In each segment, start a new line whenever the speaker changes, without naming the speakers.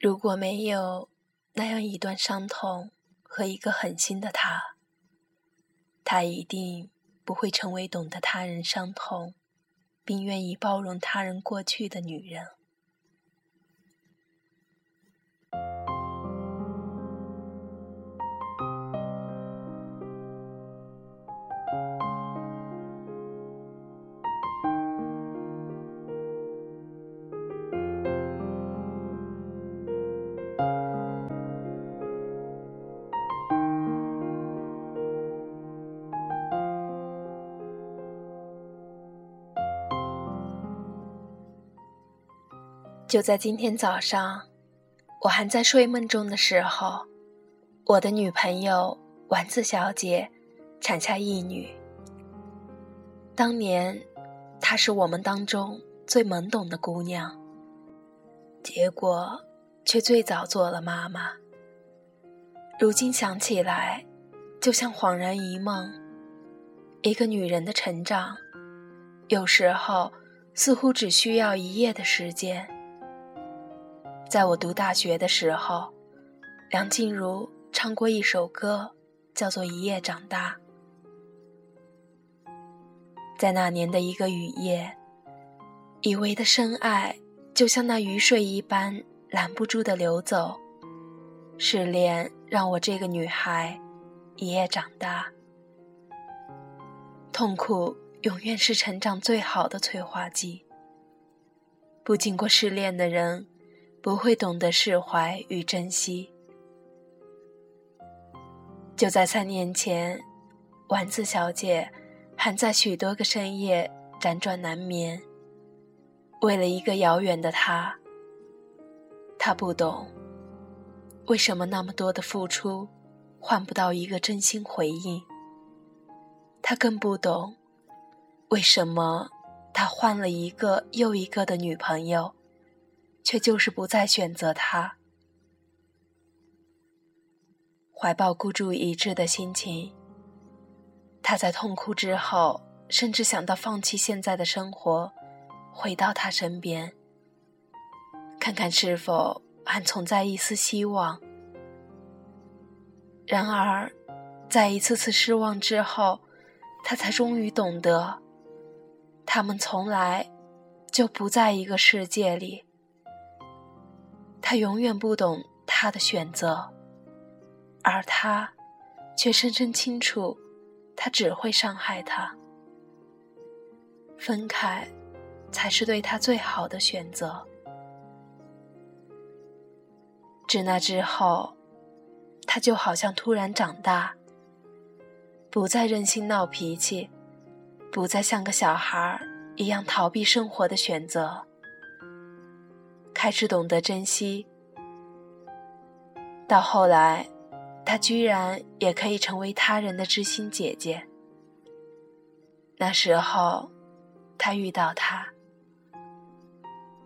如果没有那样一段伤痛和一个狠心的他，他一定不会成为懂得他人伤痛，并愿意包容他人过去的女人。就在今天早上，我还在睡梦中的时候，我的女朋友丸子小姐产下一女。当年，她是我们当中最懵懂的姑娘，结果却最早做了妈妈。如今想起来，就像恍然一梦。一个女人的成长，有时候似乎只需要一夜的时间。在我读大学的时候，梁静茹唱过一首歌，叫做《一夜长大》。在那年的一个雨夜，以为的深爱就像那雨水一般拦不住的流走。失恋让我这个女孩一夜长大。痛苦永远是成长最好的催化剂。不经过失恋的人。不会懂得释怀与珍惜。就在三年前，丸子小姐还在许多个深夜辗转难眠，为了一个遥远的他。她不懂，为什么那么多的付出换不到一个真心回应。她更不懂，为什么他换了一个又一个的女朋友。却就是不再选择他，怀抱孤注一掷的心情。他在痛哭之后，甚至想到放弃现在的生活，回到他身边，看看是否还存在一丝希望。然而，在一次次失望之后，他才终于懂得，他们从来就不在一个世界里。他永远不懂他的选择，而他却深深清楚，他只会伤害他。分开，才是对他最好的选择。自那之后，他就好像突然长大，不再任性闹脾气，不再像个小孩一样逃避生活的选择。开始懂得珍惜，到后来，她居然也可以成为他人的知心姐姐。那时候，他遇到他，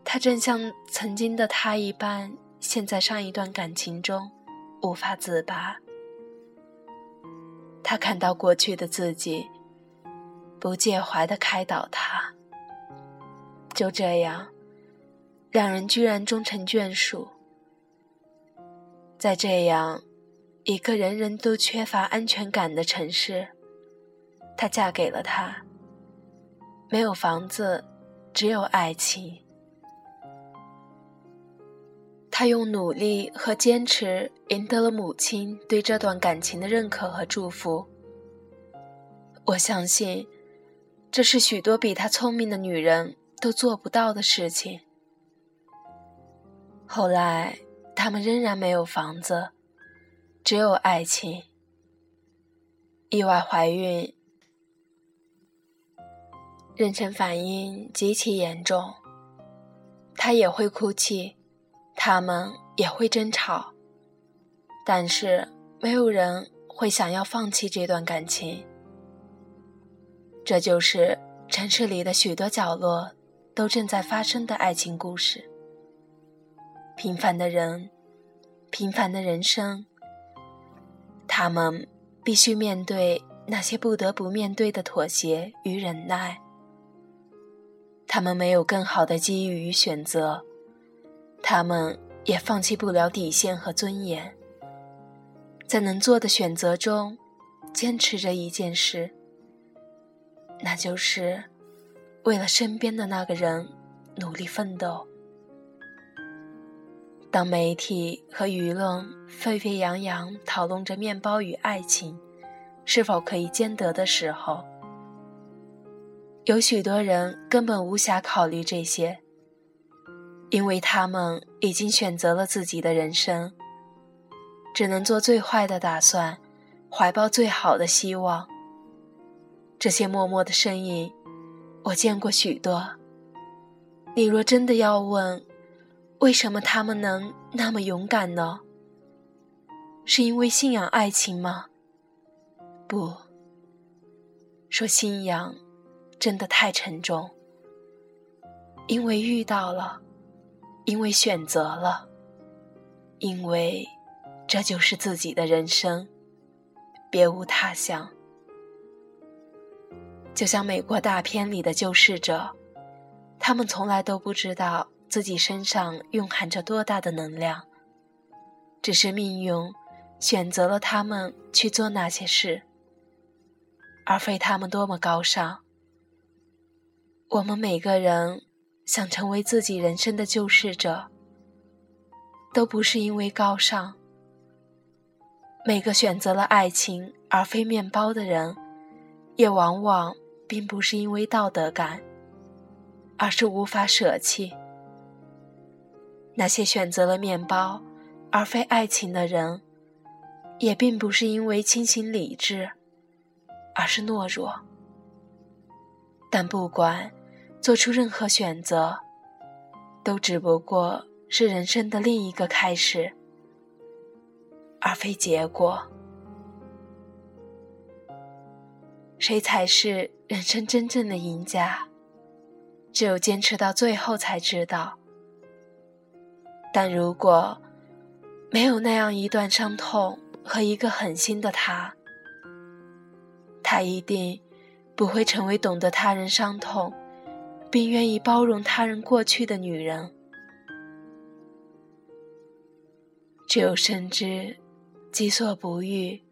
他正像曾经的他一般，陷在上一段感情中，无法自拔。他看到过去的自己，不介怀的开导他。就这样。两人居然终成眷属，在这样一个人人都缺乏安全感的城市，她嫁给了他。没有房子，只有爱情。她用努力和坚持赢得了母亲对这段感情的认可和祝福。我相信，这是许多比她聪明的女人都做不到的事情。后来，他们仍然没有房子，只有爱情。意外怀孕，妊娠反应极其严重，她也会哭泣，他们也会争吵，但是没有人会想要放弃这段感情。这就是城市里的许多角落都正在发生的爱情故事。平凡的人，平凡的人生，他们必须面对那些不得不面对的妥协与忍耐。他们没有更好的机遇与选择，他们也放弃不了底线和尊严，在能做的选择中，坚持着一件事，那就是为了身边的那个人努力奋斗。当媒体和舆论沸沸扬扬讨论着面包与爱情是否可以兼得的时候，有许多人根本无暇考虑这些，因为他们已经选择了自己的人生，只能做最坏的打算，怀抱最好的希望。这些默默的身影，我见过许多。你若真的要问，为什么他们能那么勇敢呢？是因为信仰爱情吗？不，说信仰。真的太沉重，因为遇到了，因为选择了，因为这就是自己的人生，别无他想。就像美国大片里的救世者，他们从来都不知道自己身上蕴含着多大的能量，只是命运选择了他们去做那些事，而非他们多么高尚。我们每个人想成为自己人生的救世者，都不是因为高尚。每个选择了爱情而非面包的人，也往往并不是因为道德感，而是无法舍弃。那些选择了面包而非爱情的人，也并不是因为清醒理智，而是懦弱。但不管做出任何选择，都只不过是人生的另一个开始，而非结果。谁才是人生真正的赢家？只有坚持到最后才知道。但如果没有那样一段伤痛和一个狠心的他，他一定。不会成为懂得他人伤痛，并愿意包容他人过去的女人。只有深知己所不欲，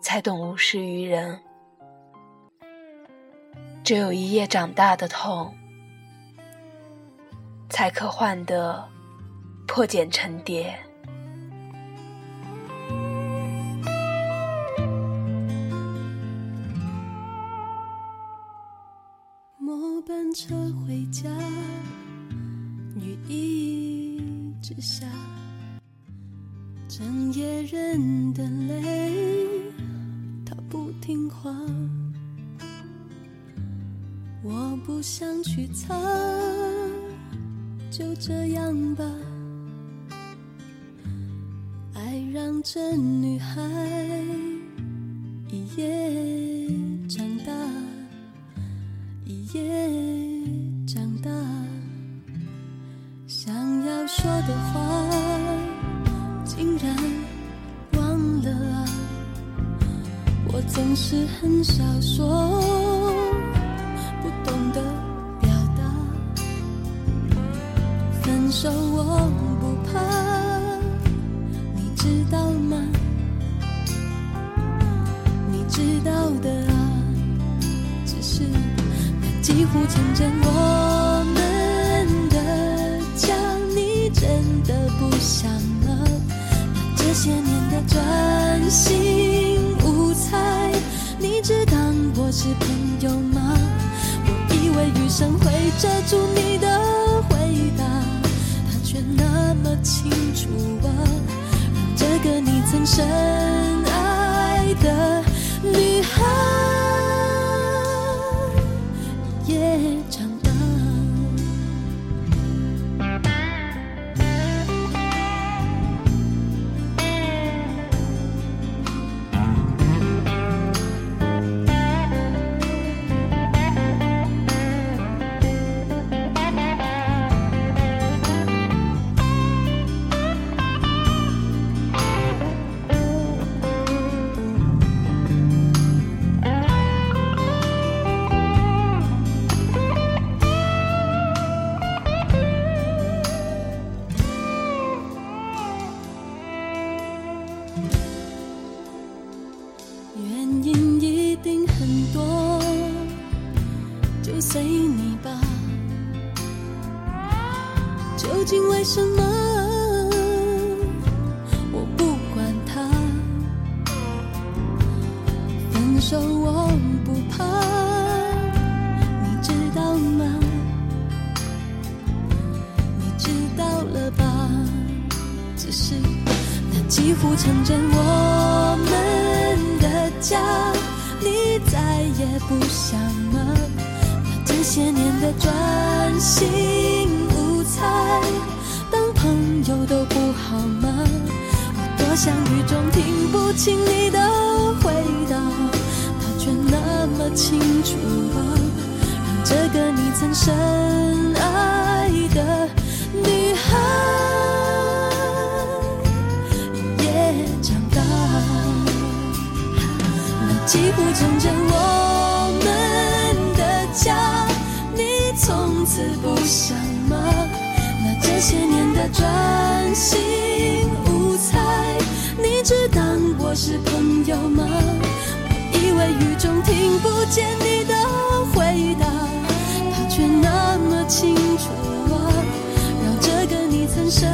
才懂无施于人。只有一夜长大的痛，才可换得破茧成蝶。
末班车回家，雨一直下，整夜忍的泪，它不听话。我不想去擦，就这样吧。爱让这女孩一夜长大，一夜长大。想要。说的话竟然忘了啊！我总是很少说，些年的专心无猜，你只当我是朋友吗？我以为余生会遮住你的回答，他却那么清楚啊，让这个你曾深爱的女孩也长。随你吧，究竟为什么？我不管他，分手我不怕，你知道吗？你知道了吧？只是那几乎成真，我们的家，你再也不想吗？这些年的专心无猜，当朋友都不好吗？我多想雨中听不清你的回答，他却那么清楚啊，让这个你曾深爱的女孩也长大。那几乎成真我此不想吗？那这些年的专心无猜，你只当我是朋友吗？我以为雨中听不见你的回答，他却那么清楚啊，让这个你曾深